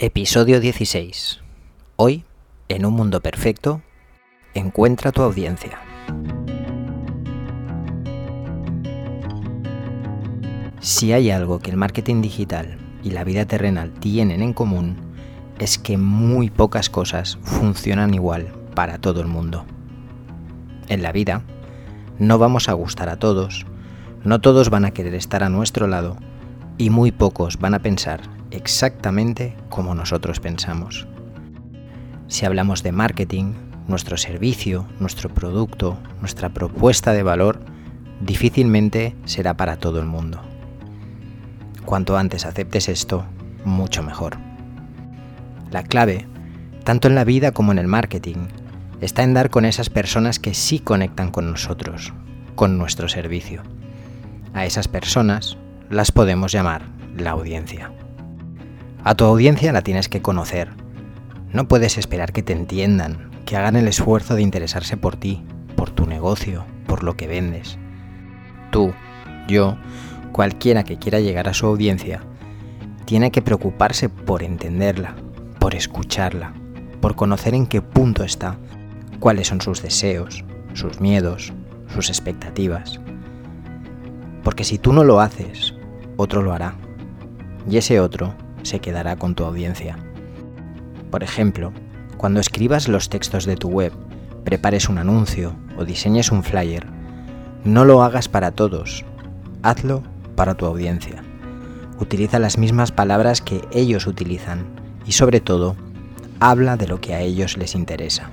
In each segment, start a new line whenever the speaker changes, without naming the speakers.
Episodio 16. Hoy, en un mundo perfecto, encuentra tu audiencia. Si hay algo que el marketing digital y la vida terrenal tienen en común, es que muy pocas cosas funcionan igual para todo el mundo. En la vida, no vamos a gustar a todos, no todos van a querer estar a nuestro lado y muy pocos van a pensar exactamente como nosotros pensamos. Si hablamos de marketing, nuestro servicio, nuestro producto, nuestra propuesta de valor, difícilmente será para todo el mundo. Cuanto antes aceptes esto, mucho mejor. La clave, tanto en la vida como en el marketing, está en dar con esas personas que sí conectan con nosotros, con nuestro servicio. A esas personas las podemos llamar la audiencia. A tu audiencia la tienes que conocer. No puedes esperar que te entiendan, que hagan el esfuerzo de interesarse por ti, por tu negocio, por lo que vendes. Tú, yo, cualquiera que quiera llegar a su audiencia, tiene que preocuparse por entenderla, por escucharla, por conocer en qué punto está, cuáles son sus deseos, sus miedos, sus expectativas. Porque si tú no lo haces, otro lo hará. Y ese otro se quedará con tu audiencia. Por ejemplo, cuando escribas los textos de tu web, prepares un anuncio o diseñes un flyer, no lo hagas para todos, hazlo para tu audiencia. Utiliza las mismas palabras que ellos utilizan y sobre todo, habla de lo que a ellos les interesa.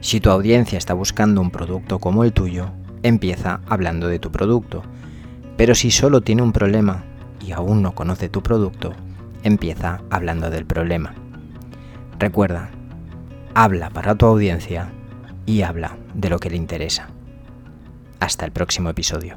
Si tu audiencia está buscando un producto como el tuyo, empieza hablando de tu producto. Pero si solo tiene un problema y aún no conoce tu producto, empieza hablando del problema. Recuerda, habla para tu audiencia y habla de lo que le interesa. Hasta el próximo episodio.